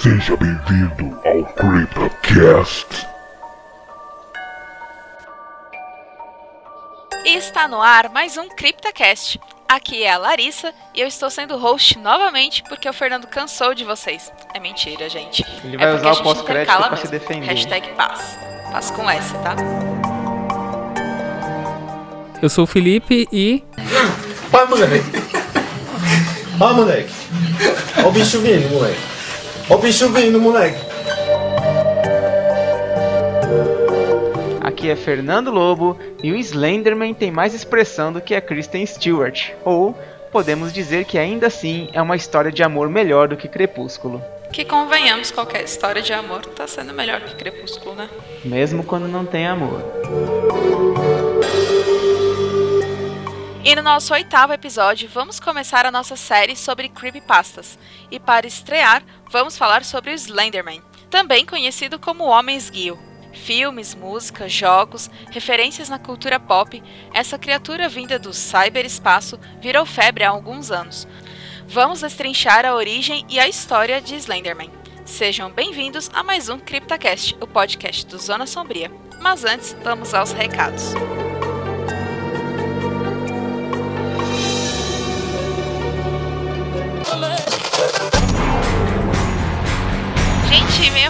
Seja bem-vindo ao CryptoCast. Está no ar mais um CryptoCast. Aqui é a Larissa e eu estou sendo host novamente porque o Fernando cansou de vocês. É mentira, gente. Ele é vai porque usar o pós-crédito pra se mesmo. defender. Hashtag paz. Paz com S, tá? Eu sou o Felipe e. Vai, moleque. Ó, moleque. Ó o bicho vindo, moleque. Ó o bicho vindo, moleque. Aqui é Fernando Lobo e o Slenderman tem mais expressão do que a Kristen Stewart. Ou podemos dizer que ainda assim é uma história de amor melhor do que Crepúsculo. Que convenhamos, qualquer história de amor tá sendo melhor que Crepúsculo, né? Mesmo quando não tem amor. E no nosso oitavo episódio, vamos começar a nossa série sobre creepypastas. E para estrear, vamos falar sobre o Slenderman, também conhecido como o Homem Esguio. Filmes, música, jogos, referências na cultura pop, essa criatura vinda do cyberespaço virou febre há alguns anos. Vamos destrinchar a origem e a história de Slenderman. Sejam bem-vindos a mais um CryptoCast, o podcast do Zona Sombria. Mas antes, vamos aos recados.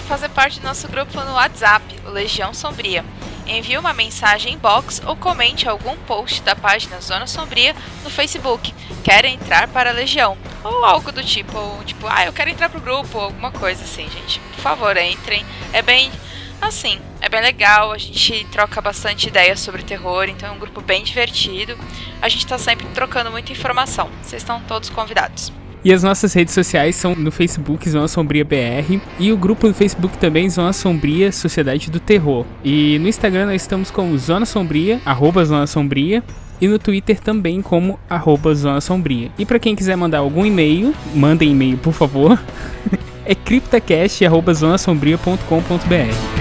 Fazer parte do nosso grupo no WhatsApp, o Legião Sombria. Envie uma mensagem inbox ou comente algum post da página Zona Sombria no Facebook. Quer entrar para a Legião? Ou algo do tipo, ou tipo, ah, eu quero entrar pro grupo, ou alguma coisa assim, gente. Por favor, entrem. É bem assim, é bem legal, a gente troca bastante ideias sobre terror, então é um grupo bem divertido. A gente tá sempre trocando muita informação. Vocês estão todos convidados. E as nossas redes sociais são no Facebook Zona Sombria BR e o grupo no Facebook também Zona Sombria Sociedade do Terror. E no Instagram nós estamos como Zona Sombria, arroba Zona Sombria. E no Twitter também como arroba Zona Sombria. E para quem quiser mandar algum e-mail, mandem e-mail por favor. é criptacast.zonasombria.com.br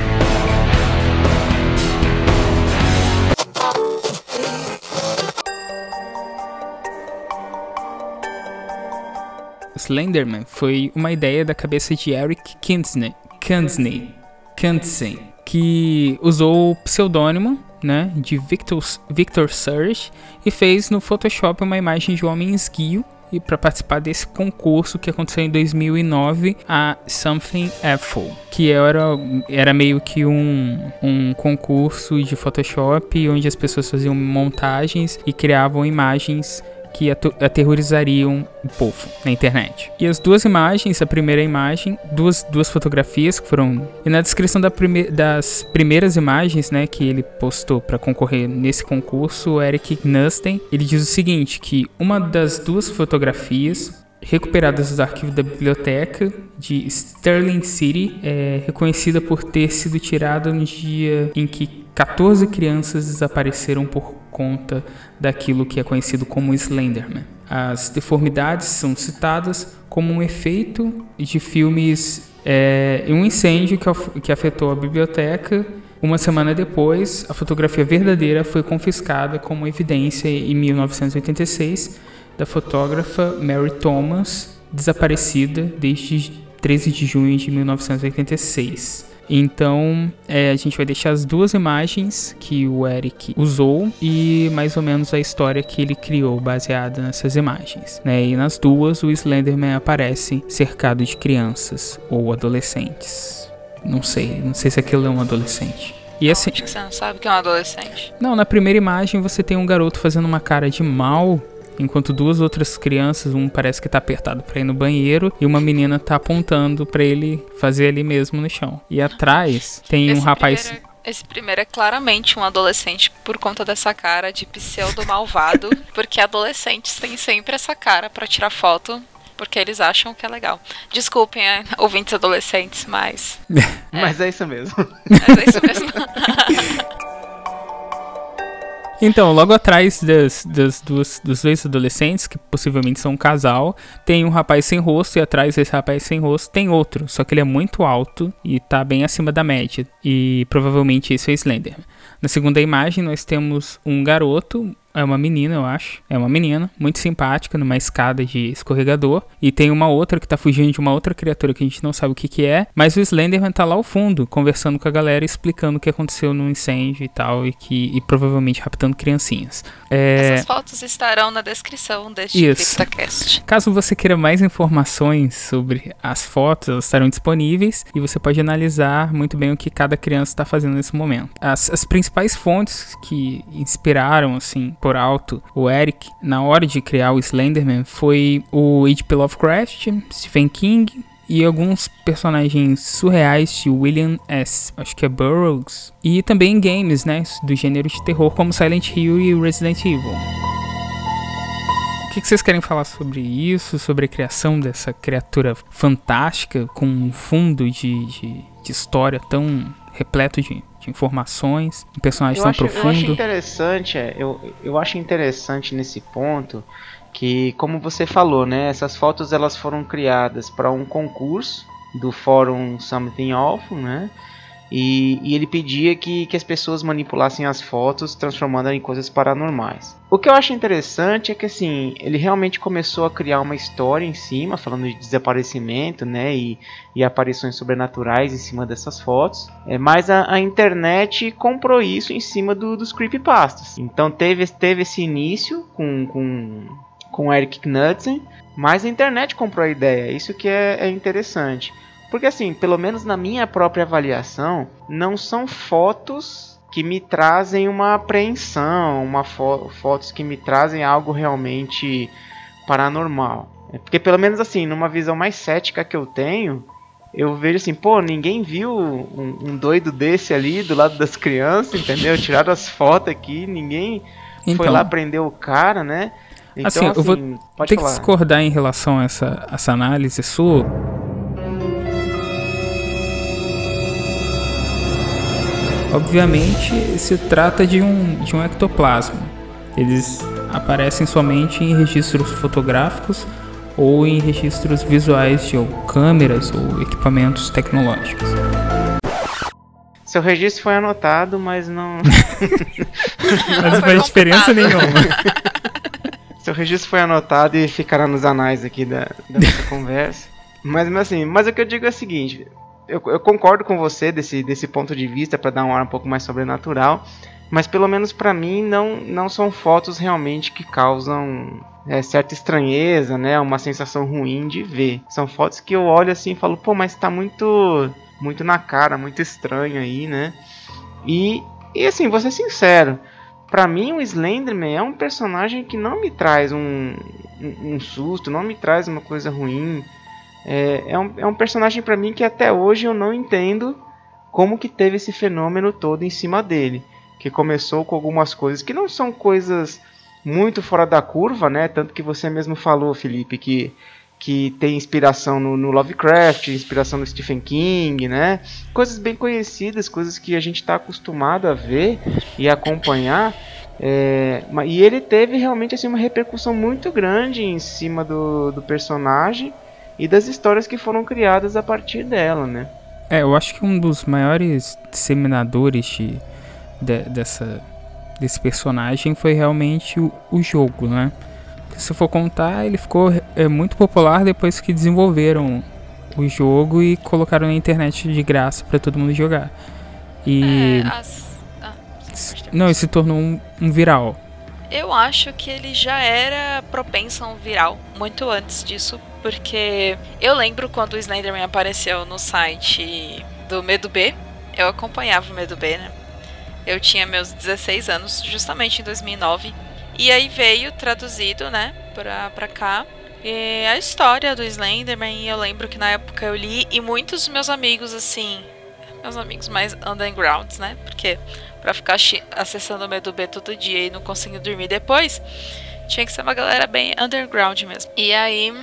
Slenderman foi uma ideia da cabeça de Eric Kinsney, Kinsney, Kinsey, que usou o pseudônimo né, de Victor, Victor Surge e fez no Photoshop uma imagem de um homem esguio e para participar desse concurso que aconteceu em 2009, a Something Apple, que era, era meio que um, um concurso de Photoshop onde as pessoas faziam montagens e criavam imagens que aterrorizariam o povo na internet. E as duas imagens, a primeira imagem, duas, duas fotografias que foram. E na descrição da prime das primeiras imagens, né, que ele postou para concorrer nesse concurso, o Eric Nusten, ele diz o seguinte: que uma das duas fotografias recuperadas dos arquivos da biblioteca de Sterling City é reconhecida por ter sido tirada no dia em que 14 crianças desapareceram por conta daquilo que é conhecido como Slenderman. As deformidades são citadas como um efeito de filmes é, um incêndio que afetou a biblioteca. Uma semana depois, a fotografia verdadeira foi confiscada como evidência em 1986 da fotógrafa Mary Thomas, desaparecida desde 13 de junho de 1986. Então, é, a gente vai deixar as duas imagens que o Eric usou e mais ou menos a história que ele criou baseada nessas imagens. Né? E nas duas, o Slenderman aparece cercado de crianças ou adolescentes. Não sei, não sei se aquilo é um adolescente. E assim, Acho que você não sabe que é um adolescente. não, na primeira imagem você tem um garoto fazendo uma cara de mal, enquanto duas outras crianças, um parece que tá apertado pra ir no banheiro e uma menina tá apontando pra ele fazer ali mesmo no chão. E atrás tem um Esse rapaz. primeiro- esse primeiro é claramente um adolescente por conta dessa cara de pseudo malvado, porque adolescentes têm sempre essa cara pra tirar foto. Porque eles acham que é legal. Desculpem, é, ouvintes adolescentes, mas. Mas é isso mesmo. Mas é isso mesmo. Então, logo atrás das, das duas, dos dois adolescentes, que possivelmente são um casal, tem um rapaz sem rosto e atrás desse rapaz sem rosto tem outro. Só que ele é muito alto e tá bem acima da média. E provavelmente esse é o Slender. Na segunda imagem, nós temos um garoto é uma menina, eu acho. É uma menina, muito simpática, numa escada de escorregador. E tem uma outra que tá fugindo de uma outra criatura que a gente não sabe o que que é. Mas o Slenderman tá lá ao fundo, conversando com a galera, explicando o que aconteceu no incêndio e tal. E, que, e provavelmente raptando criancinhas. É... Essas fotos estarão na descrição deste Isso. CryptoCast. Caso você queira mais informações sobre as fotos, elas estarão disponíveis e você pode analisar muito bem o que cada criança está fazendo nesse momento. As, as principais fontes que inspiraram, assim, por alto, o Eric na hora de criar o Slenderman foi o H.P. Lovecraft, Stephen King, e alguns personagens surreais de William S. Acho que é Burroughs. E também games, né? Do gênero de terror, como Silent Hill e Resident Evil. O que, vocês querem falar sobre isso? Sobre a criação dessa criatura fantástica com um fundo de, de, de história tão repleto de, de informações, um personagem Eu tão acho, eu acho profundo. interessante, é, eu, eu acho interessante nesse ponto que, como você falou, né, essas fotos elas foram criadas para um concurso do fórum Something Awful, né? E, e ele pedia que, que as pessoas manipulassem as fotos, transformando em coisas paranormais. O que eu acho interessante é que assim, ele realmente começou a criar uma história em cima, falando de desaparecimento, né, e, e aparições sobrenaturais em cima dessas fotos. É, mas a, a internet comprou isso em cima do, dos creepypastas. Então teve, teve esse início com, com, com Eric Knudsen, mas a internet comprou a ideia. Isso que é, é interessante. Porque assim, pelo menos na minha própria avaliação, não são fotos que me trazem uma apreensão, uma fo fotos que me trazem algo realmente paranormal. É porque pelo menos assim, numa visão mais cética que eu tenho, eu vejo assim, pô, ninguém viu um, um doido desse ali do lado das crianças, entendeu? Tiraram as fotos aqui, ninguém foi Então. lá prender o cara, né? Então, Assim, eu vou pode Tem que falar. discordar em relação a essa, essa análise sua. Obviamente, se trata de um, de um ectoplasma. Eles aparecem somente em registros fotográficos ou em registros visuais de ou câmeras ou equipamentos tecnológicos. Seu registro foi anotado, mas não. Mas não faz diferença nenhuma. Seu registro foi anotado e ficará nos anais aqui da, da nossa conversa. Mas, mas assim, mas o que eu digo é o seguinte, eu, eu concordo com você desse, desse ponto de vista para dar um ar um pouco mais sobrenatural, mas pelo menos para mim não, não são fotos realmente que causam é, certa estranheza, né, uma sensação ruim de ver. São fotos que eu olho assim e falo, pô, mas tá muito muito na cara, muito estranho aí, né? E, e assim, vou ser sincero, Pra mim, o Slenderman é um personagem que não me traz um, um, um susto, não me traz uma coisa ruim. É, é, um, é um personagem pra mim que até hoje eu não entendo como que teve esse fenômeno todo em cima dele. Que começou com algumas coisas que não são coisas muito fora da curva, né? Tanto que você mesmo falou, Felipe, que, que tem inspiração no, no Lovecraft, inspiração no Stephen King, né? Coisas bem conhecidas, coisas que a gente está acostumado a ver e acompanhar. É, e ele teve realmente assim, uma repercussão muito grande em cima do, do personagem e das histórias que foram criadas a partir dela, né? É, eu acho que um dos maiores disseminadores de, de- dessa, desse personagem foi realmente o, o jogo, né? Porque se for contar, ele ficou é, muito popular depois que desenvolveram o jogo e colocaram na internet de graça pra todo mundo jogar. E É, as- ah, não, isso se tornou um, um viral. Eu acho que ele já era propenso a um viral muito antes disso, porque eu lembro quando o Slenderman apareceu no site do Medo B, eu acompanhava o Medo B, né? Eu tinha meus 16 anos, justamente em 2009, e aí veio traduzido, né, pra, pra cá, e a história do Slenderman, eu lembro que na época eu li, e muitos dos meus amigos, assim, meus amigos mais undergrounds, né, porque pra ficar acessando o Medo B todo dia e não conseguir dormir depois, tinha que ser uma galera bem underground mesmo. E aí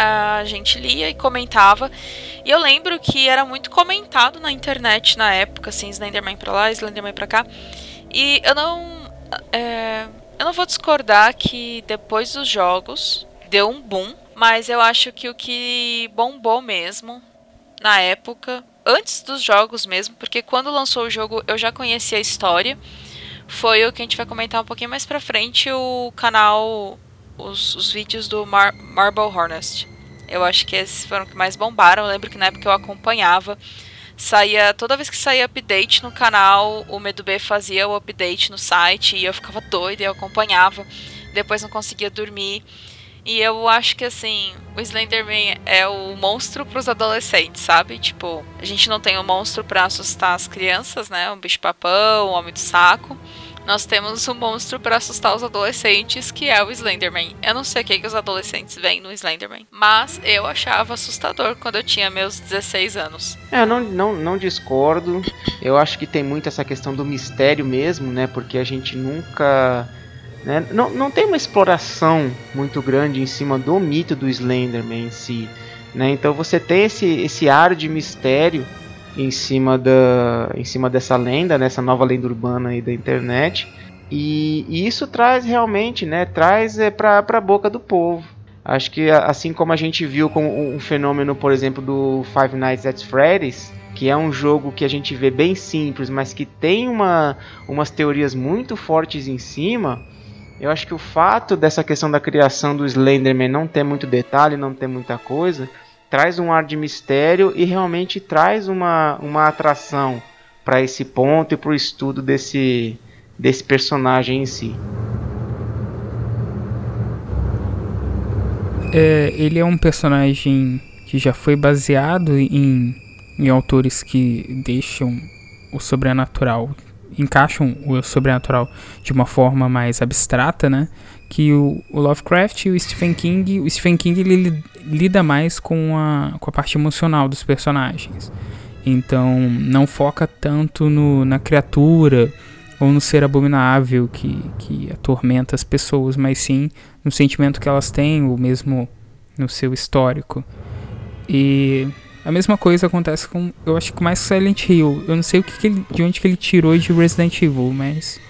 a gente lia e comentava. E eu lembro que era muito comentado na internet na época, assim, Slenderman pra lá, Slenderman pra cá. E eu não. é, eu não vou discordar que depois dos jogos deu um boom, mas eu acho que o que bombou mesmo na época, antes dos jogos mesmo, porque quando lançou o jogo eu já conhecia a história, foi o que a gente vai comentar um pouquinho mais pra frente, o canal, os, os vídeos do Mar Marble Hornest. Eu acho que esses foram que mais bombaram. Eu lembro que na época eu acompanhava. Saía, toda vez que saía update no canal, o Medo B fazia o update no site e eu ficava doida e eu acompanhava. Depois não conseguia dormir. E eu acho que assim, o Slenderman é o monstro para os adolescentes, sabe? Tipo, a gente não tem um monstro para assustar as crianças, né? Um bicho-papão, um homem do saco. Nós temos um monstro para assustar os adolescentes, que é o Slenderman. Eu não sei o que, que os adolescentes veem no Slenderman, mas eu achava assustador quando eu tinha meus 16 anos. É, eu não, não, não discordo. Eu acho que tem muito essa questão do mistério mesmo, né? Porque a gente nunca né? Não, não tem uma exploração muito grande em cima do mito do Slenderman em si. Né? Então você tem esse, esse ar de mistério em cima, da, em cima dessa lenda, nessa nova lenda urbana aí da internet. E, e isso traz realmente, né? Traz é, para a boca do povo. Acho que assim como a gente viu com um fenômeno, por exemplo, do Five Nights at Freddy's, que é um jogo que a gente vê bem simples, mas que tem uma, umas teorias muito fortes em cima, eu acho que o fato dessa questão da criação do Slenderman não ter muito detalhe, não ter muita coisa, traz um ar de mistério e realmente traz uma, uma atração para esse ponto e para o estudo desse, desse personagem em si. É, ele é um personagem que já foi baseado em, em autores que deixam o sobrenatural encaixam o sobrenatural de uma forma mais abstrata, né? Que o, o Lovecraft e o Stephen King, o Stephen King ele lida mais com a, com a parte emocional dos personagens. Então não foca tanto no, na criatura ou no ser abominável que, que atormenta as pessoas, mas sim no sentimento que elas têm, ou mesmo no seu histórico. E a mesma coisa acontece com, eu acho que mais Silent Hill. Eu não sei o que, que ele, de onde que ele tirou de Resident Evil, mas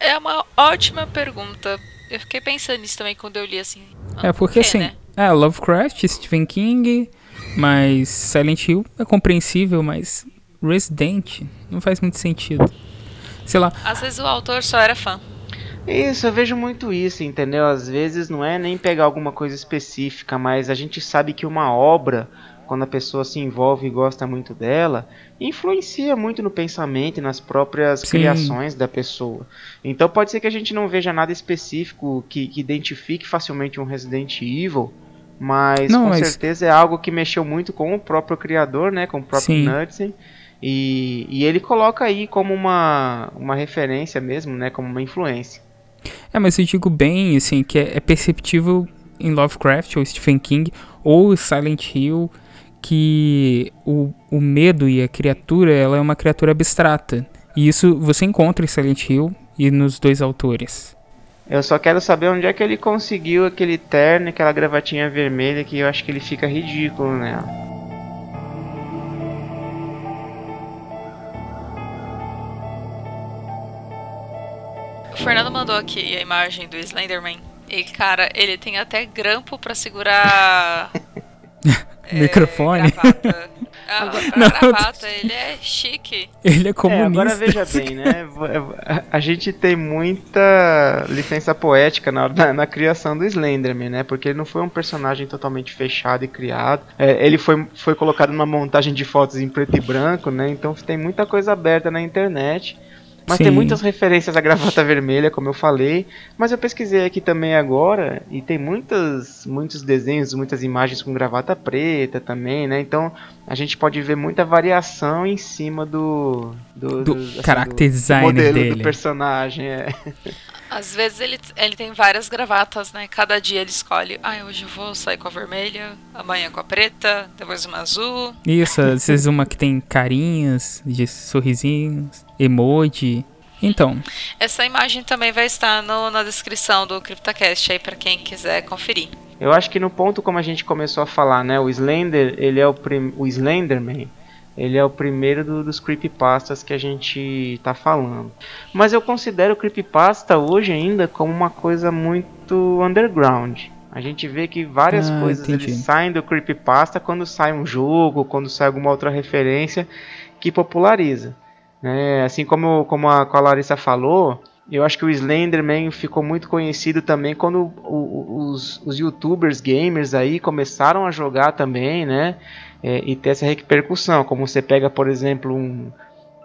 é uma ótima pergunta. Eu fiquei pensando nisso também quando eu li assim. É porque assim, né? é Lovecraft, Stephen King, mas Silent Hill é compreensível, mas Resident não faz muito sentido. Sei lá. Às vezes o autor só era fã. Isso, eu vejo muito isso, entendeu? Às vezes não é nem pegar alguma coisa específica, mas a gente sabe que uma obra quando a pessoa se envolve e gosta muito dela, influencia muito no pensamento e nas próprias Sim. criações da pessoa. Então pode ser que a gente não veja nada específico que, que identifique facilmente um Resident Evil, mas não, com mas... certeza é algo que mexeu muito com o próprio criador, né, com o próprio Knudsen. E, e ele coloca aí como uma, uma referência mesmo, né, como uma influência. É, mas eu digo bem, assim, que é, é perceptível em Lovecraft ou Stephen King ou Silent Hill que o, o medo e a criatura ela é uma criatura abstrata. E isso você encontra em Silent Hill e nos dois autores. Eu só quero saber onde é que ele conseguiu aquele terno, aquela gravatinha vermelha que eu acho que ele fica ridículo nela. O Fernando mandou aqui a imagem do Slenderman. E cara, ele tem até grampo para segurar microfone. Gravata. Ah, não, gravata, ele é chique. Ele é comunista. É, agora veja bem, né? A gente tem muita licença poética na, na, na, criação do Slenderman, né? Porque ele não foi um personagem totalmente fechado e criado. É, ele foi, foi colocado numa montagem de fotos em preto e branco, né? Então tem muita coisa aberta na internet. Mas Sim. tem muitas referências à gravata vermelha, como eu falei. Mas eu pesquisei aqui também agora e tem muitas, muitos desenhos, muitas imagens com gravata preta também, né? Então a gente pode ver muita variação em cima do do, do, do assim, character do, design modelo dele. do personagem. É. Às vezes ele, ele tem várias gravatas, né? Cada dia ele escolhe. Ah, hoje eu vou sair com a vermelha, amanhã com a preta, depois uma azul. Isso, às vezes uma que tem carinhas de sorrisinhos, emoji. Então. Essa imagem também vai estar no, na descrição do CryptoCast aí para quem quiser conferir. Eu acho que no ponto como a gente começou a falar, né? O Slender, ele é o, prim, o Slenderman ele é o primeiro do, dos creepypastas que a gente está falando. Mas eu considero o creepypasta hoje ainda como uma coisa muito underground. A gente vê que várias ah, coisas saem do creepypasta quando sai um jogo, quando sai alguma outra referência que populariza. Né? Assim como, como a, como a Larissa falou, eu acho que o Slenderman ficou muito conhecido também quando o, os, os youtubers gamers aí começaram a jogar também, né? É, e ter essa repercussão. Como você pega, por exemplo, um,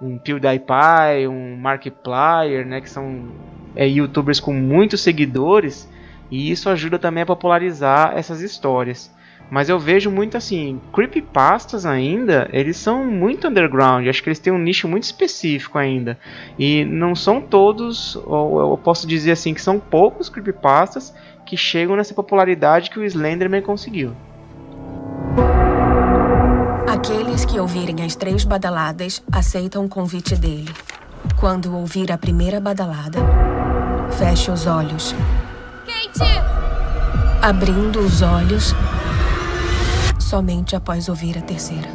um PewDiePie, um Markiplier, né? Que são é, youtubers com muitos seguidores. E isso ajuda também a popularizar essas histórias. Mas eu vejo muito assim, creepypastas ainda, eles são muito underground, acho que eles têm um nicho muito específico ainda. E não são todos, ou eu posso dizer assim, que são poucos creepypastas que chegam nessa popularidade que o Slenderman conseguiu. Aqueles que ouvirem as três badaladas aceitam o convite dele. Quando ouvir a primeira badalada, feche os olhos. Kate! Abrindo os olhos, somente após ouvir a terceira.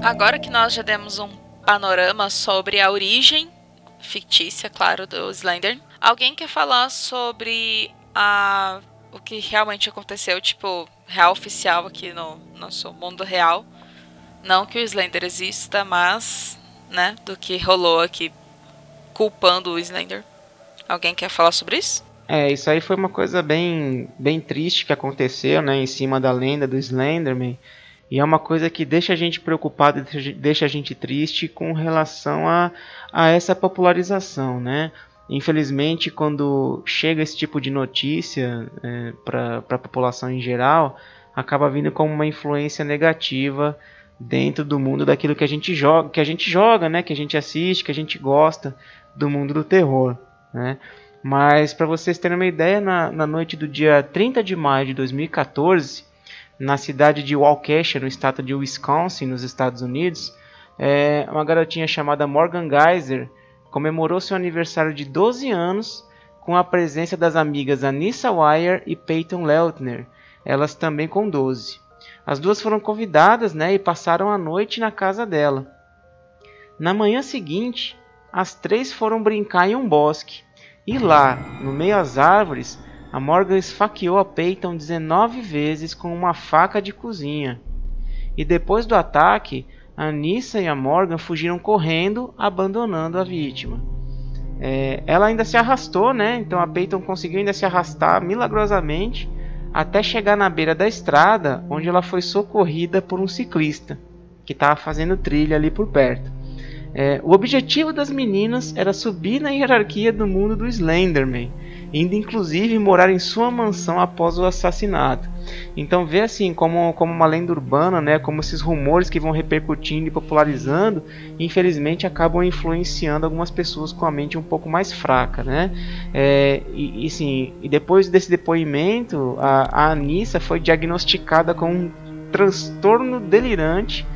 Agora que nós já demos um panorama sobre a origem fictícia, claro, do Slender, alguém quer falar sobre a o que realmente aconteceu, tipo, real oficial aqui no nosso mundo real? Não que o Slender exista, mas, né, do que rolou aqui culpando o Slender. Alguém quer falar sobre isso? É, isso aí foi uma coisa bem, bem triste que aconteceu, né, em cima da lenda do Slenderman. E é uma coisa que deixa a gente preocupado, deixa a gente triste com relação a, a essa popularização, né? Infelizmente, quando chega esse tipo de notícia é, para a população em geral, acaba vindo como uma influência negativa dentro do mundo daquilo que a gente joga, que a gente joga, né? Que a gente assiste, que a gente gosta do mundo do terror, né? Mas para vocês terem uma ideia, na, na, noite do dia 30 de maio de 2014, na cidade de Waukesha, no estado de Wisconsin, nos Estados Unidos, é, uma garotinha chamada Morgan Geyser comemorou seu aniversário de 12 anos com a presença das amigas Anissa Wire e Peyton Leutner, elas também com 12. As duas foram convidadas né, e passaram a noite na casa dela. Na manhã seguinte, as três foram brincar em um bosque. E lá, no meio das árvores, a Morgan esfaqueou a Peyton 19 vezes com uma faca de cozinha. E depois do ataque, a Nissa e a Morgan fugiram correndo, abandonando a vítima. É, ela ainda se arrastou, né? Então a Peyton conseguiu ainda se arrastar milagrosamente até chegar na beira da estrada, onde ela foi socorrida por um ciclista que estava fazendo trilha ali por perto. É, o objetivo das meninas era subir na hierarquia do mundo do Slenderman, indo inclusive morar em sua mansão após o assassinato. Então vê assim como, como uma lenda urbana, né, como esses rumores que vão repercutindo e popularizando, infelizmente acabam influenciando algumas pessoas com a mente um pouco mais fraca, né? É, e, e, sim, e depois desse depoimento, a, a Anissa foi diagnosticada com um transtorno delirante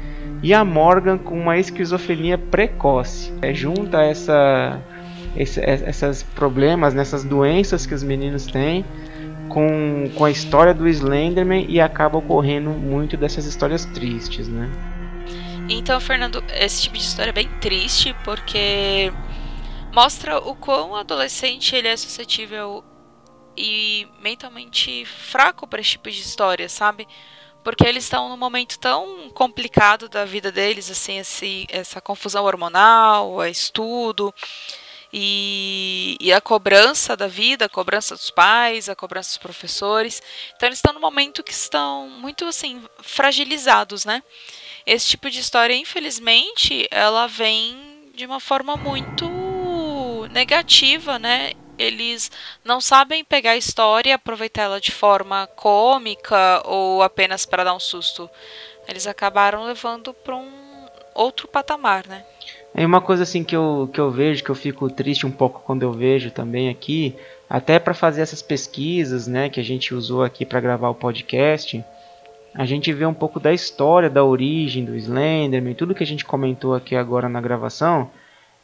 e a Morgan com uma esquizofrenia precoce. É, junta essa, esse, essas problemas, nessas doenças que os meninos têm, com, com a história do Slenderman e acaba ocorrendo muito dessas histórias tristes, né? Então, Fernando, esse tipo de história é bem triste porque mostra o quão adolescente ele é suscetível e mentalmente fraco para esse tipo de história, sabe? Porque eles estão num momento tão complicado da vida deles, assim, esse, essa confusão hormonal, estudo e, e, a cobrança da vida, a cobrança dos pais, a cobrança dos professores. Então eles estão num momento que estão muito assim fragilizados, né? Esse tipo de história, infelizmente, ela vem de uma forma muito negativa, né? Eles não sabem pegar a história e aproveitar ela de forma cômica ou apenas para dar um susto. Eles acabaram levando para um outro patamar, né? É uma coisa assim que eu, que eu vejo, que eu fico triste um pouco quando eu vejo também aqui, até para fazer essas pesquisas, né, que a gente usou aqui para gravar o podcast, a gente vê um pouco da história, da origem do Slenderman, tudo que a gente comentou aqui agora na gravação,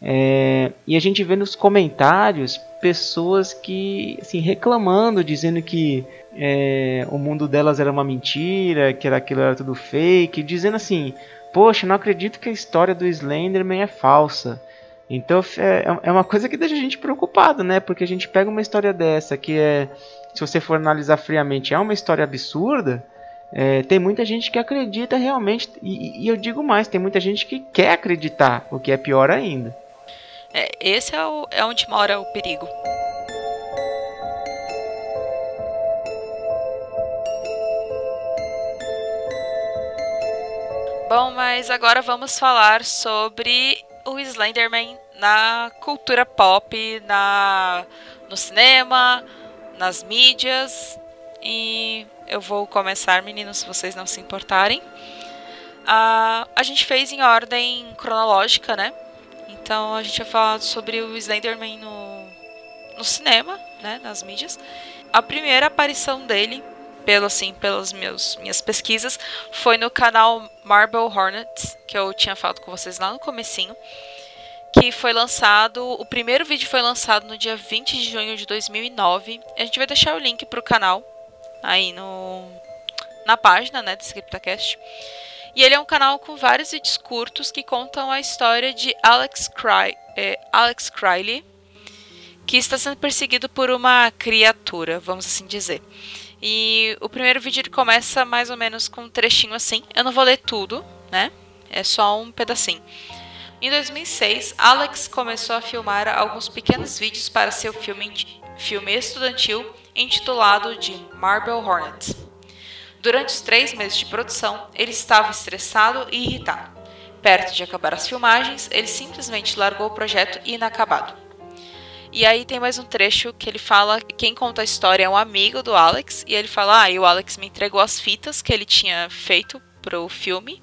é, e a gente vê nos comentários pessoas que assim reclamando, dizendo que é, o mundo delas era uma mentira, que era aquilo era tudo fake, dizendo assim, poxa, não acredito que a história do Slenderman é falsa. Então é, é uma coisa que deixa a gente preocupado, né? Porque a gente pega uma história dessa que é, se você for analisar friamente, é uma história absurda. é, tem muita gente que acredita realmente, e, e, eu digo mais, tem muita gente que quer acreditar, o que é pior ainda. É, esse é, o, é onde mora o perigo. Bom, mas agora vamos falar sobre o Slenderman na cultura pop, na no cinema, nas mídias. E eu vou começar, meninos, se vocês não se importarem. Uh, a gente fez em ordem cronológica, né? Então a gente vai falar sobre o Slenderman no, no cinema, né? Nas mídias. A primeira aparição dele, pelo assim, pelas meus, minhas pesquisas, foi no canal Marble Hornets, que eu tinha falado com vocês lá no comecinho que foi lançado, o primeiro vídeo foi lançado no dia 20 de junho de 2009. A gente vai deixar o link para o canal aí no na página, né, do Scriptacast. E ele é um canal com vários vídeos curtos que contam a história de Alex, Cry, é, Alex que está sendo perseguido por uma criatura, vamos assim dizer. E o primeiro vídeo ele começa mais ou menos com um trechinho assim. Eu não vou ler tudo, né? É só um pedacinho. Em 2006, Alex começou a filmar alguns pequenos vídeos para seu filme, filme estudantil intitulado de Marble Hornet. Durante os três meses de produção, ele estava estressado e irritado. Perto de acabar as filmagens, ele simplesmente largou o projeto inacabado. E aí tem mais um trecho que ele fala, quem conta a história é um amigo do Alex, e ele fala, ah, e o Alex me entregou as fitas que ele tinha feito pro filme,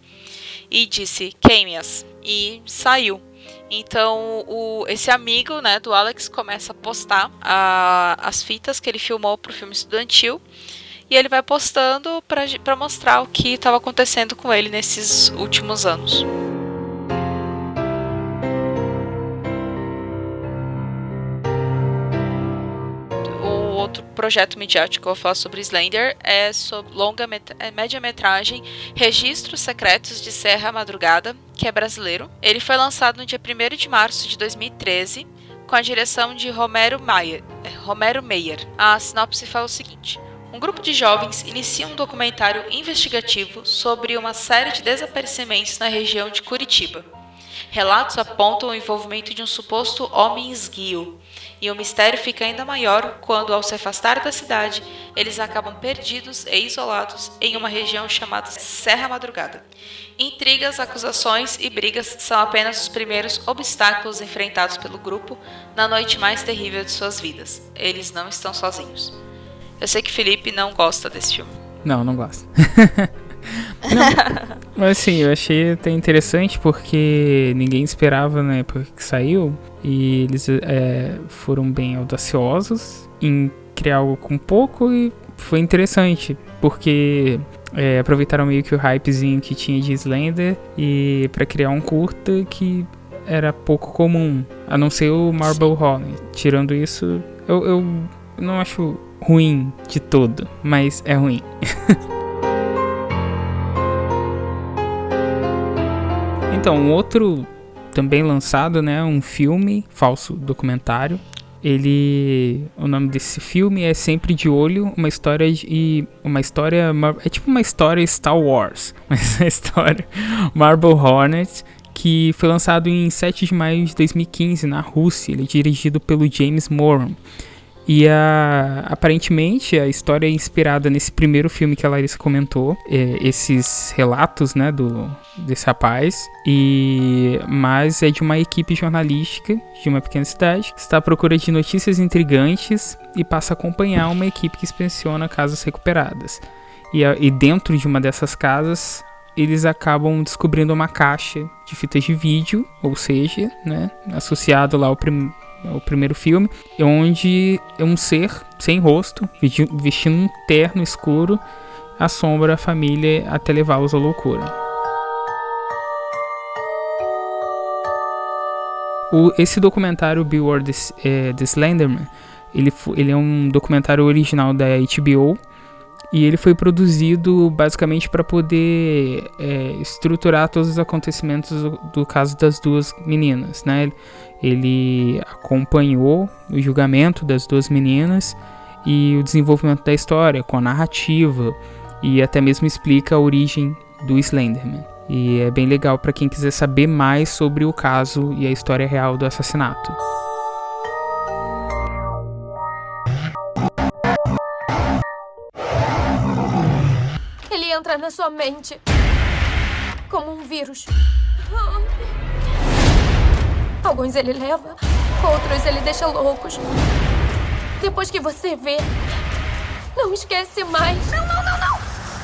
e disse, queime-as, e saiu. Então, o, esse amigo né, do Alex começa a postar a, as fitas que ele filmou para o filme estudantil. E ele vai postando para mostrar o que estava acontecendo com ele nesses últimos anos. outro projeto midiático que eu vou falar sobre Slender é sobre longa é média-metragem Registros Secretos de Serra Madrugada, que é brasileiro. Ele foi lançado no dia 1 de março de 2013, com a direção de Romero Mayer. É, Romero Meyer. A sinopse fala o seguinte: um grupo de jovens inicia um documentário investigativo sobre uma série de desaparecimentos na região de Curitiba. Relatos apontam o envolvimento de um suposto homem esguio, e o mistério fica ainda maior quando, ao se afastar da cidade, eles acabam perdidos e isolados em uma região chamada Serra Madrugada. Intrigas, acusações e brigas são apenas os primeiros obstáculos enfrentados pelo grupo na noite mais terrível de suas vidas. Eles não estão sozinhos. Eu sei que Felipe não gosta desse filme. Não, não gosto. Não, mas assim, eu achei até interessante porque ninguém esperava na época que saiu e eles é, foram bem audaciosos em criar algo com pouco e foi interessante porque é, aproveitaram meio que o hypezinho que tinha de Slender e para criar um curta que era pouco comum, a não ser o Marble Holly. Tirando isso, eu, eu não acho ruim de todo, mas é ruim. Então, um outro também lançado, né, um filme, falso documentário. Ele, o nome desse filme é Sempre de Olho, uma história e uma história é tipo uma história Star Wars, mas a história Marble Hornet que foi lançado em 7 de maio de 2015 na Rússia. Ele é dirigido pelo James Moran. E a, aparentemente a história é inspirada nesse primeiro filme que a Larissa comentou, é, esses relatos, né, do desse rapaz. E mas é de uma equipe jornalística de uma pequena cidade que está à procura de notícias intrigantes e passa a acompanhar uma equipe que inspeciona casas recuperadas. E, e dentro de uma dessas casas eles acabam descobrindo uma caixa de fitas de vídeo, ou seja, né, associado lá ao primeiro o primeiro filme, onde é um ser sem rosto, vestindo um terno escuro, assombra a família até levá-los à loucura. O, esse documentário, Beware the, é, the Slenderman, ele, ele é um documentário original da HBO e ele foi produzido basicamente para poder é, estruturar todos os acontecimentos do, do, caso das duas meninas, né? Ele acompanhou o julgamento das duas meninas e o desenvolvimento da história com a narrativa e até mesmo explica a origem do Slenderman. E é bem legal para quem quiser saber mais sobre o caso e a história real do assassinato. Ele entra na sua mente como um vírus. Alguns ele leva, outros ele deixa loucos. Depois que você vê, não esquece mais. Não, não, não, não!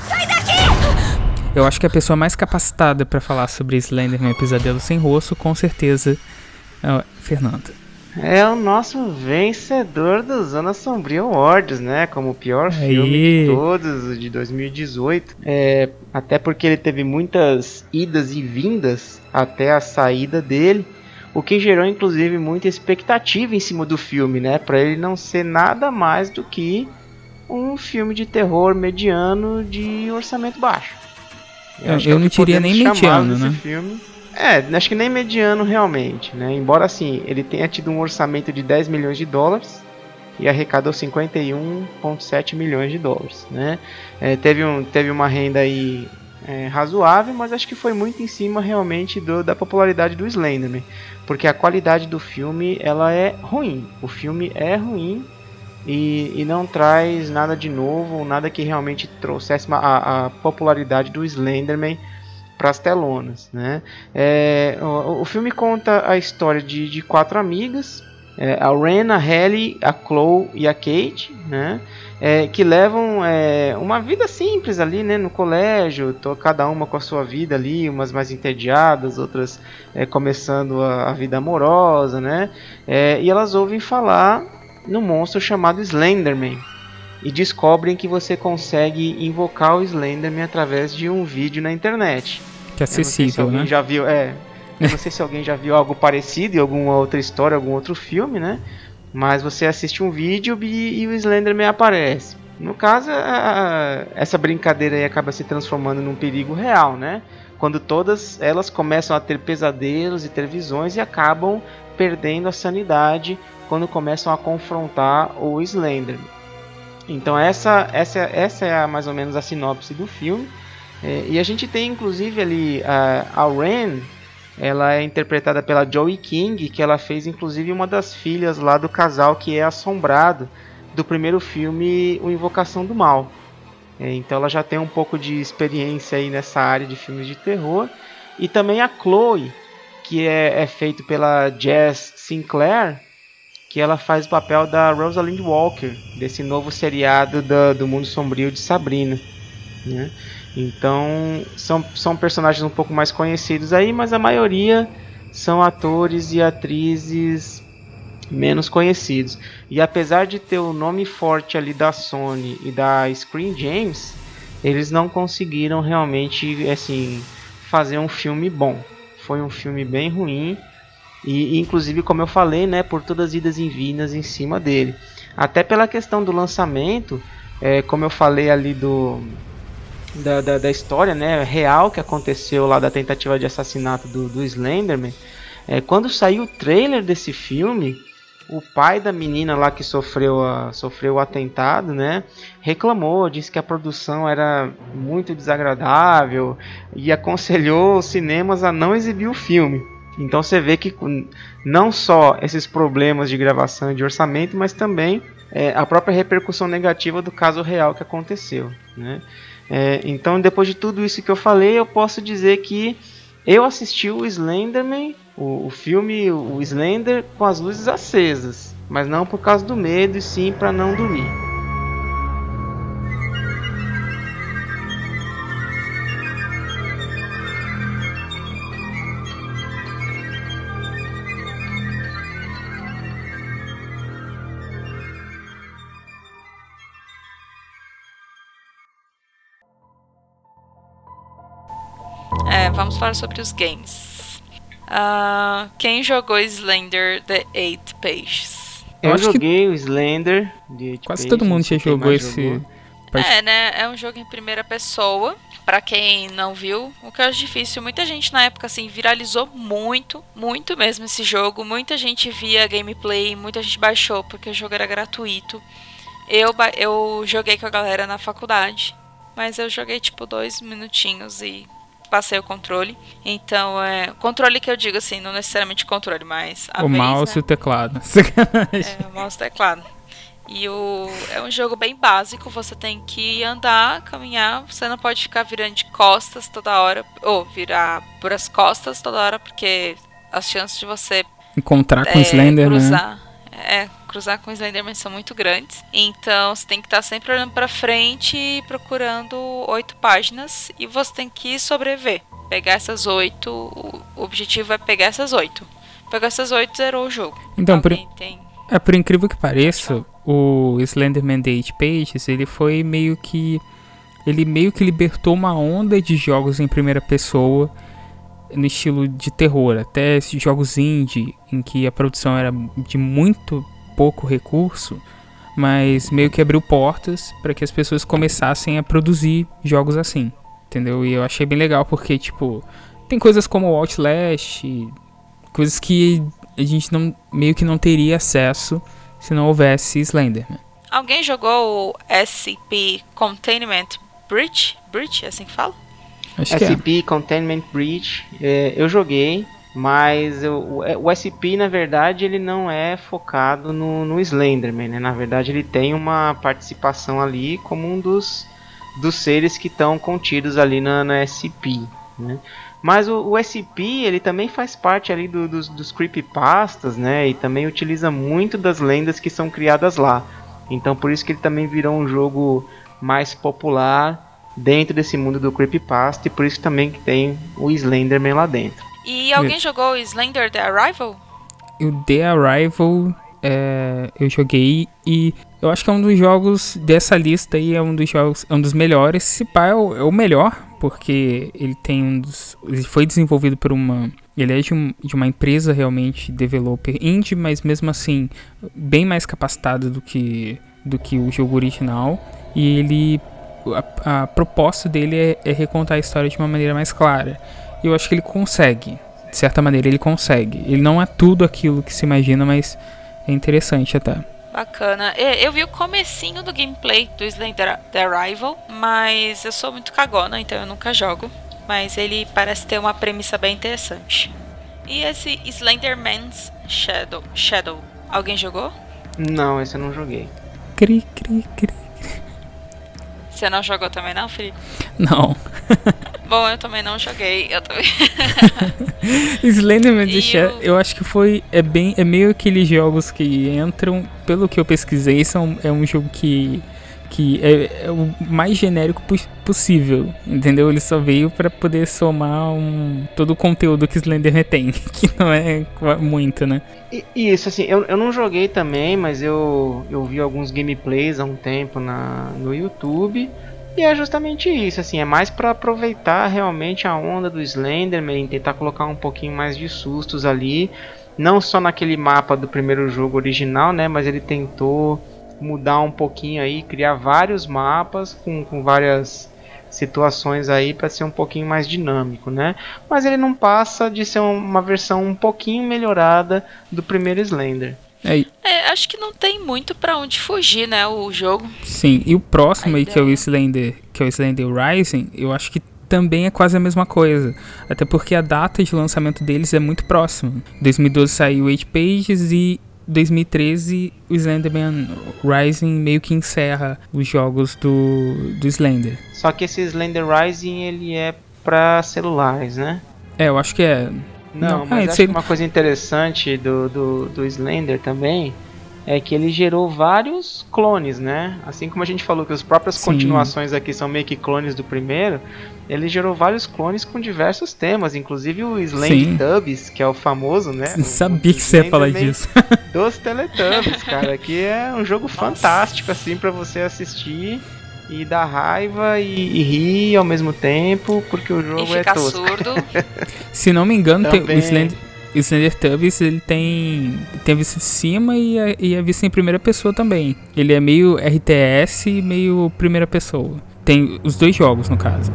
Sai daqui! Eu acho que a pessoa mais capacitada para falar sobre Slenderman Pesadelo Sem Rosto, com certeza, é o Fernando. É o nosso vencedor do Zona Sombria Awards, né? Como o pior Aí. filme de todos, de 2018. É, até porque ele teve muitas idas e vindas até a saída dele. O que gerou, inclusive, muita expectativa em cima do filme, né? Pra ele não ser nada mais do que um filme de terror mediano de orçamento baixo. Eu- é eu o não que diria nem mediano, né? Filme. É, acho que nem mediano realmente, né? Embora assim, ele tenha tido um orçamento de 10 milhões de dólares e arrecadou 51,7 milhões de dólares, né? É, teve, um, teve uma renda aí é, razoável, mas acho que foi muito em cima realmente do- da popularidade do Slenderman, porque a qualidade do filme ela é ruim. O filme é ruim e, e não traz nada de novo, nada que realmente trouxesse a, a popularidade do Slenderman para as telonas, né? É, o, o filme conta a história de, de quatro amigas, é, a Ren, a Ellie, a Chloe e a Kate, né? É, que levam é, uma vida simples ali, né? No colégio, tô, cada uma com a sua vida ali, umas mais entediadas, outras é, começando a, a vida amorosa, né? É, e elas ouvem falar no monstro chamado Slenderman e descobrem que você consegue invocar o Slenderman através de um vídeo na internet. Que é se acessível, alguém né? já viu, é. Eu não sei se alguém já viu algo parecido em alguma outra história, algum outro filme, né? Mas você assiste um vídeo e, e o Slenderman aparece. No caso, a- essa brincadeira aí acaba se transformando num perigo real, né? Quando todas elas começam a ter pesadelos e ter visões e acabam perdendo a sanidade quando começam a confrontar o Slenderman. Então essa, essa, essa é a, mais ou menos a sinopse do filme. É, e a gente tem inclusive ali a, a Ren, ela é interpretada pela Joey King, que ela fez inclusive uma das filhas lá do casal que é assombrado do primeiro filme O Invocação do Mal. É, então ela já tem um pouco de experiência aí nessa área de filmes de terror. E também a Chloe, que é, é feito pela Jess Sinclair, que ela faz o papel da Rosalind Walker, desse novo seriado da- do Mundo Sombrio de Sabrina. né? Então são, são personagens um pouco mais conhecidos aí, mas a maioria são atores e atrizes menos conhecidos. E apesar de ter o nome forte ali da Sony e da Screen Gems, eles não conseguiram realmente assim fazer um filme bom. Foi um filme bem ruim e inclusive como eu falei, né, por todas as idas e vindas em cima dele. Até pela questão do lançamento, é, como eu falei ali do da, da, da história né, real que aconteceu lá da tentativa de assassinato do, do Slenderman. É, quando saiu o trailer desse filme, o pai da menina lá que sofreu, a, sofreu o atentado, né, reclamou, disse que a produção era muito desagradável e aconselhou os cinemas a não exibir o filme. Então você vê que não só esses problemas de gravação e de orçamento, mas também é, a própria repercussão negativa do caso real que aconteceu. Né? É, então, depois de tudo isso que eu falei, eu posso dizer que eu assisti o Slenderman, o, o filme o Slender, com as luzes acesas, mas não por causa do medo, e sim para não dormir. Falar sobre os games. Ah, quem jogou Slender The Eight Pages? Eu Eu, joguei o Slender. de Eight quase Pages, todo mundo já jogou esse. jogou. É, né? É um jogo em primeira pessoa. Pra quem não viu, o que eu acho difícil, muita gente na época assim viralizou muito, muito mesmo esse jogo. Muita gente via gameplay, muita gente baixou porque o jogo era gratuito. Eu, eu joguei com a galera na faculdade. mas eu joguei tipo dois minutinhos e passei o controle. Então, é. Controle que eu digo assim, não necessariamente controle, mas. o vez, mouse né? e o teclado. É, o mouse e o teclado. E o, é um jogo bem básico, você tem que andar, caminhar, você não pode ficar virando de costas toda hora, ou virar por as costas toda hora, porque as chances de você Encontrar com é, o Slender, né? cruzar, É, cruzar com o Slenderman são muito grandes. Então você tem que estar sempre olhando pra frente e procurando oito páginas. E você tem que sobreviver. Pegar essas oito. O objetivo é pegar essas oito. Pegar essas oito zerou o jogo. Então, por, tem. é, por incrível que pareça, o Slenderman The Eight Pages, ele foi meio que... Ele meio que libertou uma onda de jogos em primeira pessoa no estilo de terror, até esses jogos indie em que a produção era de muito pouco recurso, mas meio que abriu portas para que as pessoas começassem a produzir jogos assim, entendeu? E eu achei bem legal porque tipo tem coisas como o Outlast, coisas que a gente não meio que não teria acesso se não houvesse Slenderman. Alguém jogou o SCP Containment Breach? Breach, é assim que fala? Acho que é. SCP Containment Breach, é, eu joguei, mas o, é, o SCP na verdade ele não é focado no, no Slenderman, né? Na verdade ele tem uma participação ali como um dos, dos seres que estão contidos ali na, na SCP, né? Mas o, o SCP ele também faz parte ali do- dos, dos creepypastas, né? E também utiliza muito das lendas que são criadas lá. Então por isso que ele também virou um jogo mais popular dentro desse mundo do creepypasta e por isso também que tem o Slenderman lá dentro. E alguém jogou o Slender The Arrival? O The Arrival é, eu joguei e eu acho que é um dos jogos dessa lista aí, é um dos jogos, é um dos melhores. Se pá, é o, é o melhor, porque ele tem um dos. Ele foi desenvolvido por uma. Ele é de, um- de uma empresa realmente developer indie, mas mesmo assim bem mais capacitado do que, do que o jogo original. E ele. A, a proposta dele é, é recontar a história de uma maneira mais clara. E eu acho que ele consegue. De certa maneira, ele consegue. Ele não é tudo aquilo que se imagina, mas é interessante até. Bacana. E- Eu vi o comecinho do gameplay do Slender The Arrival, mas eu sou muito cagona, então eu nunca jogo. Mas ele parece ter uma premissa bem interessante. E esse Slenderman's Shadow, Shadow, alguém jogou? Não, esse eu não joguei. Cri, cri, cri. Você não jogou também não, Felipe? Não. Bom, eu também não joguei. Eu também. Slenderman E The Shadow, eu acho que foi. É bem. É meio aqueles jogos que entram. Pelo que eu pesquisei, são, é um jogo que. Que é, é o mais genérico pos- possível, entendeu? Ele só veio pra poder somar um, todo o conteúdo que Slenderman tem, que não é muito, né? E, isso, assim, eu, eu não joguei também, mas eu, eu vi alguns gameplays há um tempo na, no YouTube. E é justamente isso, assim, é mais pra aproveitar realmente a onda do Slenderman, tentar colocar um pouquinho mais de sustos ali. Não só naquele mapa do primeiro jogo original, né? Mas ele tentou mudar um pouquinho aí, criar vários mapas com, com várias situações aí para ser um pouquinho mais dinâmico, né? Mas ele não passa de ser uma versão um pouquinho melhorada do primeiro Slender. É, É, acho que não tem muito pra onde fugir, né, o jogo. Sim, e o próximo A aí, que é o. Slender, que é o Slender Rising, eu acho que também é quase a mesma coisa. Até porque a data de lançamento deles é muito próxima. 2012 saiu 8 Pages e 2013 o Slenderman Rising meio que encerra os jogos do, do Slender. Só que esse Slender Rising ele é para celulares, né? É, eu acho que é. Não, Não, mas ah, acho que uma coisa interessante do, do, do Slender também é que ele gerou vários clones, né? Assim como a gente falou que as próprias Sim. continuações aqui são meio que clones do primeiro, ele gerou vários clones com diversos temas, inclusive o. Slender Tubbs, que é o famoso, né? O- Sabia o que você ia falar disso. Dos Teletubbies, cara, que é um jogo fantástico assim pra você assistir e dar raiva e, e rir ao mesmo tempo, porque o E jogo é tosco. surdo. Se não me engano, tem, o. Slender, o Slender Tubbs ele tem, tem a vista de cima e a, e a vista em primeira pessoa também. Ele é meio RTS e meio primeira pessoa. Tem os dois jogos, no caso.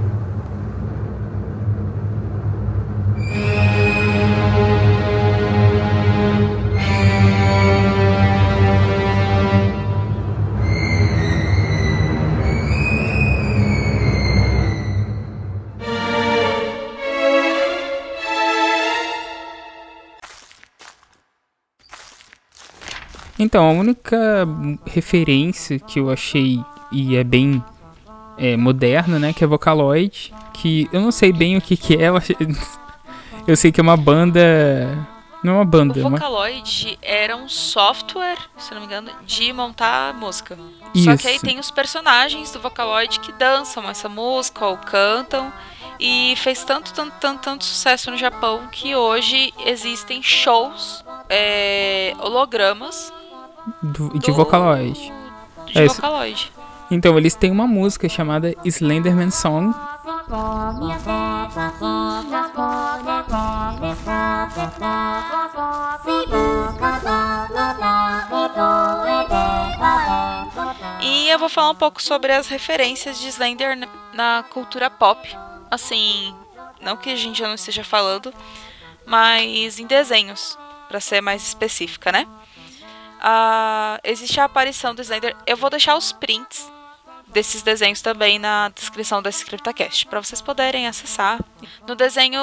Então, a única referência que eu achei e é bem é, moderna, né, que é Vocaloid, que eu não sei bem o que que é, eu, sei que é uma banda, não é uma banda, é O uma, Vocaloid era um software, se não me engano, de montar música. Só que aí Isso. tem os personagens do Vocaloid que dançam essa música ou cantam. E fez tanto, tanto, tanto, tanto sucesso no Japão que hoje existem shows, é, hologramas do- de do- Vocaloid. De É. Vocaloid. Então, eles têm uma música chamada Slenderman Song, E eu vou falar um pouco sobre as referências de Slender na- cultura pop. Assim, não que a gente já não esteja falando, mas em desenhos, pra ser mais específica, né? Existe a aparição do Slender. Eu vou deixar os prints desses desenhos também na descrição da ScriptaCast, pra vocês poderem acessar. No desenho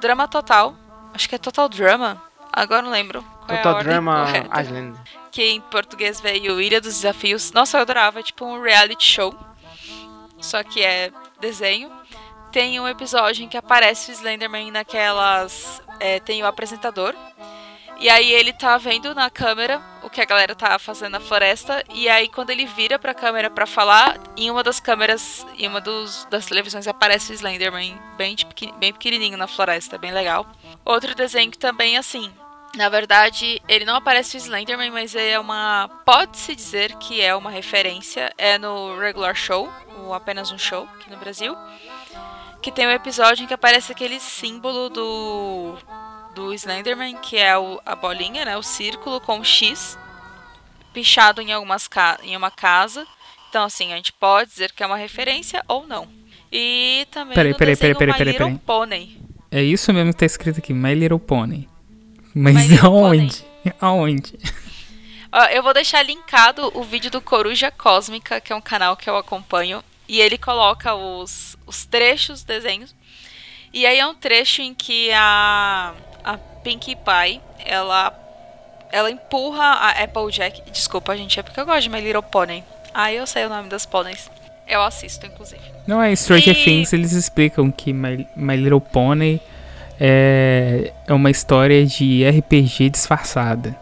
Drama Total, acho que é Total Drama, agora não lembro. qual é Total ordem Drama correta Island. que em português veio Ilha dos Desafios. Nossa, eu adorava, é tipo um reality show. Só que é desenho. Tem um episódio em que aparece o Slenderman naquelas. é, tem o apresentador. E aí ele tá vendo na câmera o que a galera tá fazendo na floresta. E aí quando ele vira pra câmera pra falar, em uma das câmeras, em uma dos, das televisões aparece o Slenderman bem, bem pequenininho na floresta, bem legal. Outro desenho que também assim, na verdade, ele não aparece o Slenderman, mas é uma. Pode-se dizer que é uma referência. É no Regular Show, ou apenas um show aqui no Brasil. Que tem um episódio em que aparece aquele símbolo do. Do Slenderman, que é o- a bolinha, né? O círculo com o X pichado em, algumas em uma casa. Então, assim, a gente pode dizer que é uma referência ou não. E também Peraí, peraí, peraí, peraí, Little peraí. Pony. É isso mesmo que tá escrito aqui, My Little Pony. Mas My aonde? Aonde? Eu vou deixar linkado o vídeo do Coruja Cósmica, que é um canal que eu acompanho. E ele coloca os, os trechos, desenhos. E aí é um trecho em que a, a Pinkie Pie, ela, ela empurra a Applejack. Desculpa, gente, é porque eu gosto de My Little Pony. Ah, eu sei o nome das pôneis. Eu assisto, inclusive. Não é Stranger E- Things, eles explicam que My, My Little Pony é, é uma história de RPG disfarçada.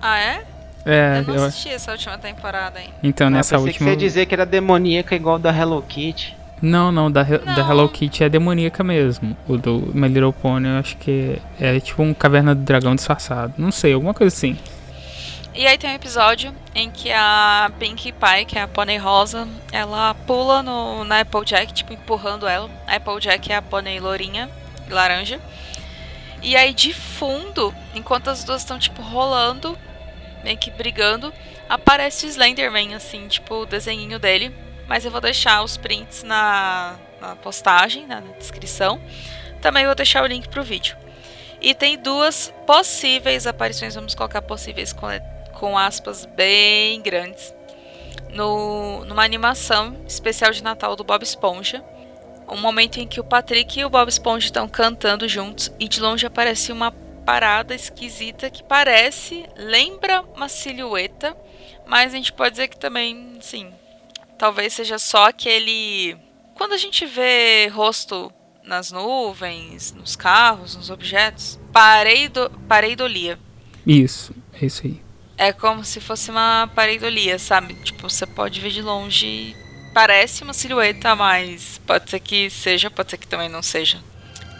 Ah, é? É, eu não eu- assisti essa última temporada, hein? então nessa pensei que última. você ia dizer que era demoníaca igual da Hello Kitty. Não, não, da, He- da Não. Hello Kitty é demoníaca mesmo. O do My Little Pony eu acho que é, é tipo um caverna do dragão disfarçado. Não sei, alguma coisa assim. E aí tem um episódio em que a Pinkie Pie, que é a pônei rosa, ela pula no, na Applejack, tipo, empurrando ela. A Applejack é a pônei lourinha, laranja. E aí de fundo, enquanto as duas estão, tipo, rolando, meio que brigando, aparece o Slenderman, assim, tipo, o desenhinho dele. Mas eu vou deixar os prints na, na postagem, na descrição. Também vou deixar o link pro vídeo. E tem duas possíveis aparições, vamos colocar possíveis com, com aspas bem grandes, no, numa animação especial de Natal do Bob Esponja. Um momento em que o Patrick e o Bob Esponja estão cantando juntos e de longe aparece uma parada esquisita que parece, lembra uma silhueta, mas a gente pode dizer que também, sim, talvez seja só aquele. Quando a gente vê rosto nas nuvens, nos carros, nos objetos, pareido, pareidolia. Isso, é isso aí. É como se fosse uma pareidolia, sabe? Tipo, você pode ver de longe. Parece uma silhueta, mas pode ser que seja, pode ser que também não seja.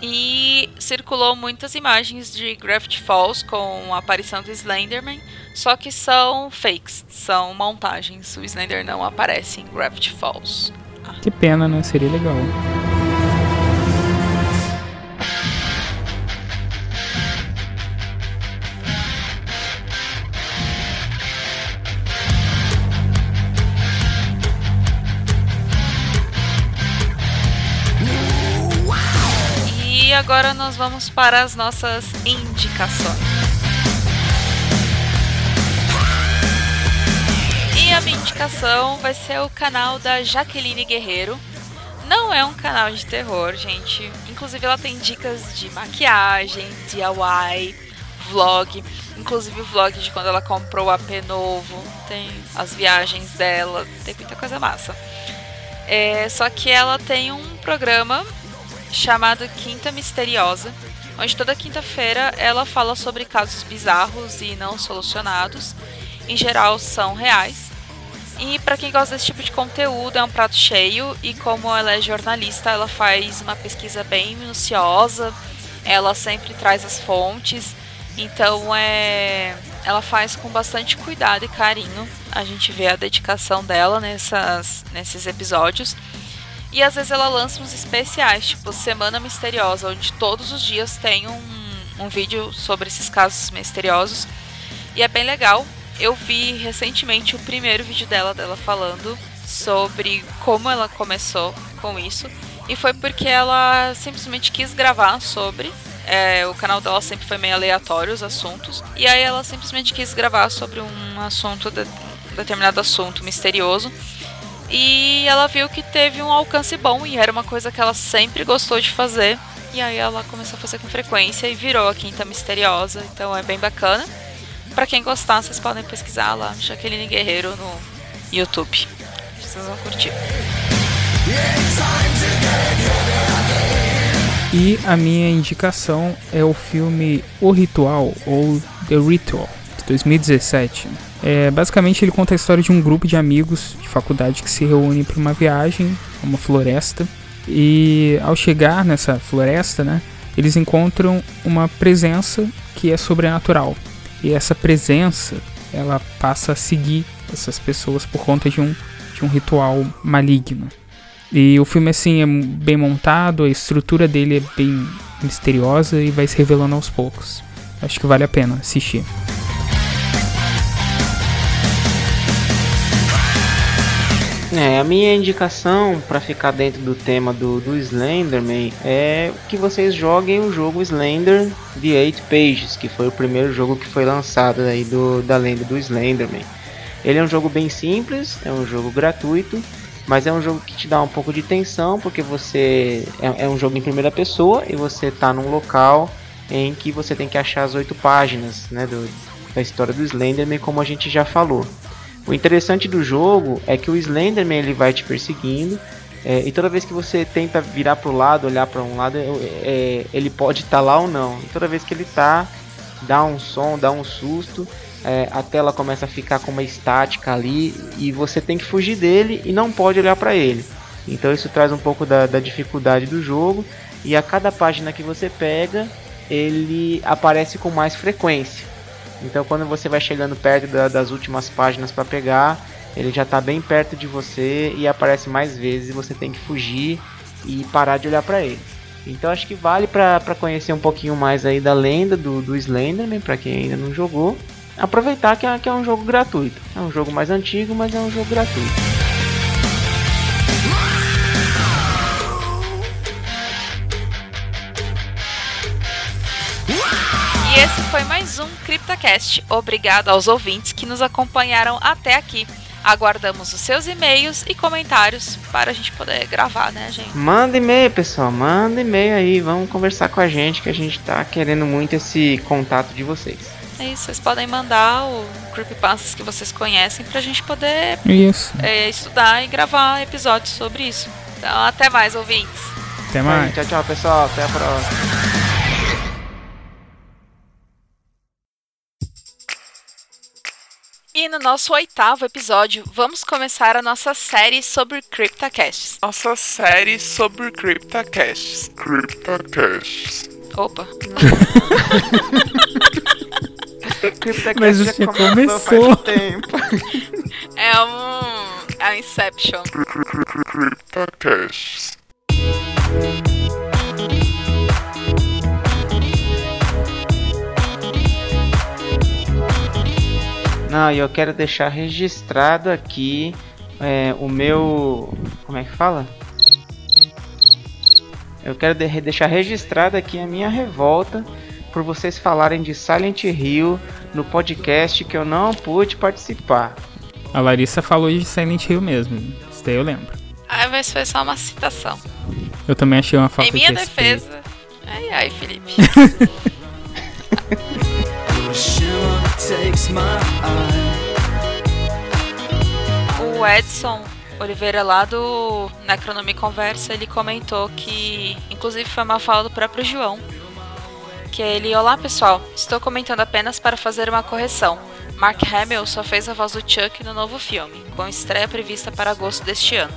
E circulou muitas imagens de Gravity Falls com a aparição do Slenderman, só que são fakes, são montagens. O Slender não aparece em Gravity Falls. Que pena, né? Seria legal. Agora nós vamos para as nossas indicações. E a minha indicação vai ser o canal da Jaqueline Guerreiro. Não é um canal de terror, gente. Inclusive ela tem dicas de maquiagem, DIY, vlog, inclusive o vlog de quando ela comprou o AP novo, tem as viagens dela, tem muita coisa massa. É, só que ela tem um programa chamado Quinta Misteriosa, onde toda quinta-feira ela fala sobre casos bizarros e não solucionados. Em geral, são reais. E para quem gosta desse tipo de conteúdo, é um prato cheio. E como ela é jornalista, ela faz uma pesquisa bem minuciosa. Ela sempre traz as fontes. Então é, ela faz com bastante cuidado e carinho. A gente vê a dedicação dela nessas, nesses episódios. E às vezes ela lança uns especiais, tipo Semana Misteriosa, onde todos os dias tem um, um vídeo sobre esses casos misteriosos. E é bem legal. Eu vi recentemente o primeiro vídeo dela, dela falando sobre como ela começou com isso. E foi porque ela simplesmente quis gravar sobre. É, o canal dela sempre foi meio aleatório os assuntos. E aí ela simplesmente quis gravar sobre um assunto, de, um determinado assunto misterioso. E ela viu que teve um alcance bom e era uma coisa que ela sempre gostou de fazer. E aí ela começou a fazer com frequência e virou a Quinta Misteriosa. Então é bem bacana. Para quem gostar, vocês podem pesquisar lá, Jaqueline Guerreiro no YouTube. Vocês vão curtir. E a minha indicação é o filme O Ritual ou The Ritual, de 2017. É, basicamente, ele conta a história de um grupo de amigos de faculdade que se reúnem para uma viagem a uma floresta. E ao chegar nessa floresta, né, eles encontram uma presença que é sobrenatural. E essa presença, ela passa a seguir essas pessoas por conta de um, de um ritual maligno. E o filme assim é bem montado, a estrutura dele é bem misteriosa e vai se revelando aos poucos. Acho que vale a pena assistir. É, a minha indicação para ficar dentro do tema do, do Slenderman é que vocês joguem o jogo Slender The Eight Pages, que foi o primeiro jogo que foi lançado aí do, da lenda do Slenderman. Ele é um jogo bem simples, é um jogo gratuito, mas é um jogo que te dá um pouco de tensão, porque você é, é um jogo em primeira pessoa e você está num local em que você tem que achar as oito páginas né, do, da história do Slenderman, como a gente já falou. O interessante do jogo é que o Slenderman ele vai te perseguindo é, e toda vez que você tenta virar para o lado, olhar para um lado, é, ele pode estar tá lá ou não. E toda vez que ele tá, dá um som, dá um susto, é, a tela começa a ficar com uma estática ali e você tem que fugir dele e não pode olhar para ele. Então isso traz um pouco da, da dificuldade do jogo e a cada página que você pega, ele aparece com mais frequência. Então quando você vai chegando perto da, das últimas páginas para pegar, ele já está bem perto de você e aparece mais vezes e você tem que fugir e parar de olhar para ele. Então acho que vale para conhecer um pouquinho mais aí da lenda do, do Slenderman, para quem ainda não jogou. Aproveitar que é, que é um jogo gratuito. É um jogo mais antigo, mas é um jogo gratuito. Esse foi mais um CryptoCast. Obrigado aos ouvintes que nos acompanharam até aqui. Aguardamos os seus e-mails e comentários para a gente poder gravar, né, gente? Manda e-mail, pessoal. Manda e-mail aí. Vamos conversar com a gente que a gente tá querendo muito esse contato de vocês. É isso, vocês podem mandar o creepypastas que vocês conhecem pra gente poder Isso. é, estudar e gravar episódios sobre isso. Então, até mais, ouvintes. Até mais. Tchau, tchau, pessoal. Até a próxima. E no nosso oitavo episódio, vamos começar a nossa série sobre CryptoCasts. Nossa série sobre CryptoCasts. CryptoCasts. Opa! Mas já você começou começou. faz tempo. É um. É um Inception. CryptoCasts. Não, e eu quero deixar registrado aqui é, o meu. Como é que fala? Eu quero de- deixar registrado aqui a minha revolta por vocês falarem de Silent Hill no podcast que eu não pude participar. A Larissa falou de Silent Hill mesmo. Isso daí eu lembro. Ah, mas foi só uma citação. Eu também achei uma falta em minha de defesa. Ai, ai, Felipe. O Edson Oliveira lá do Necronome Conversa, ele comentou que, inclusive foi uma fala do próprio João, que ele, olá pessoal, estou comentando apenas para fazer uma correção. Mark Hamill só fez a voz do Chuck no novo filme, com estreia prevista para agosto deste ano.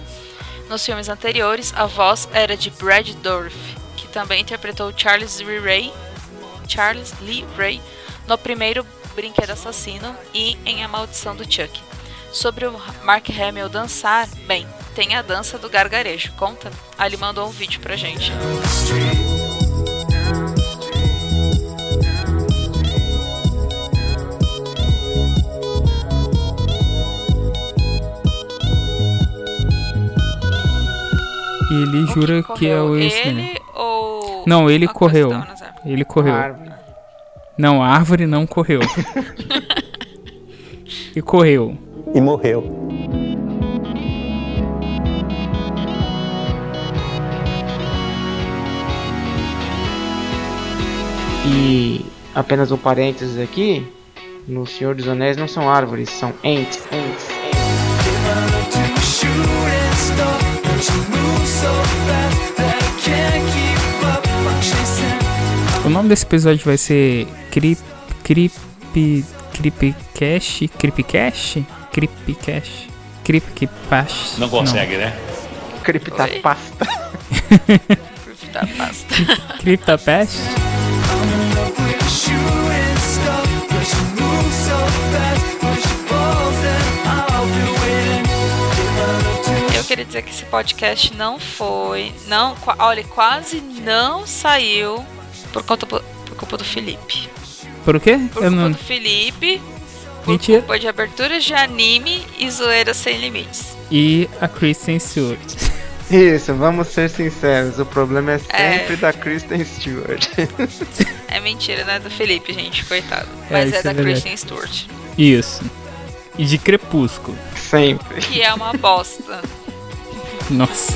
Nos filmes anteriores, a voz era de Brad Dourif, que também interpretou Charles Lee Ray, Charles Lee Ray no primeiro Brinquedo Assassino e em A Maldição do Chuck. Sobre o Mark Hamill dançar, bem, tem a dança do gargarejo, conta? Ele mandou um vídeo pra gente. Ele jura que, é o esse. Ele ou. Não, ele correu. que? Ele correu. Não, a árvore não correu. e correu. E morreu. E apenas um parênteses aqui, no Senhor dos Anéis não são árvores, são ents, ents, nome desse episódio vai ser Creep. Creep. Creepcast? Creepcast? Creepcast? Creepcast? Não consegue, né? Criptapasta. Da pasta. Creeptapast? Eu queria dizer que esse podcast não foi. Não, olha, quase não saiu por conta por, culpa do Felipe. Por o quê? Por Eu culpa não. do Felipe. Por Mentira. culpa de aberturas de anime e zoeira sem limites. E a Kristen Stewart. Isso, vamos ser sinceros, o problema é É. sempre da Kristen Stewart. É mentira, né? Do Felipe, gente, coitado. É, Mas é, é da verdade. Kristen Stewart. Isso. E de Crepúsculo. sempre. Que é uma bosta. Nossa.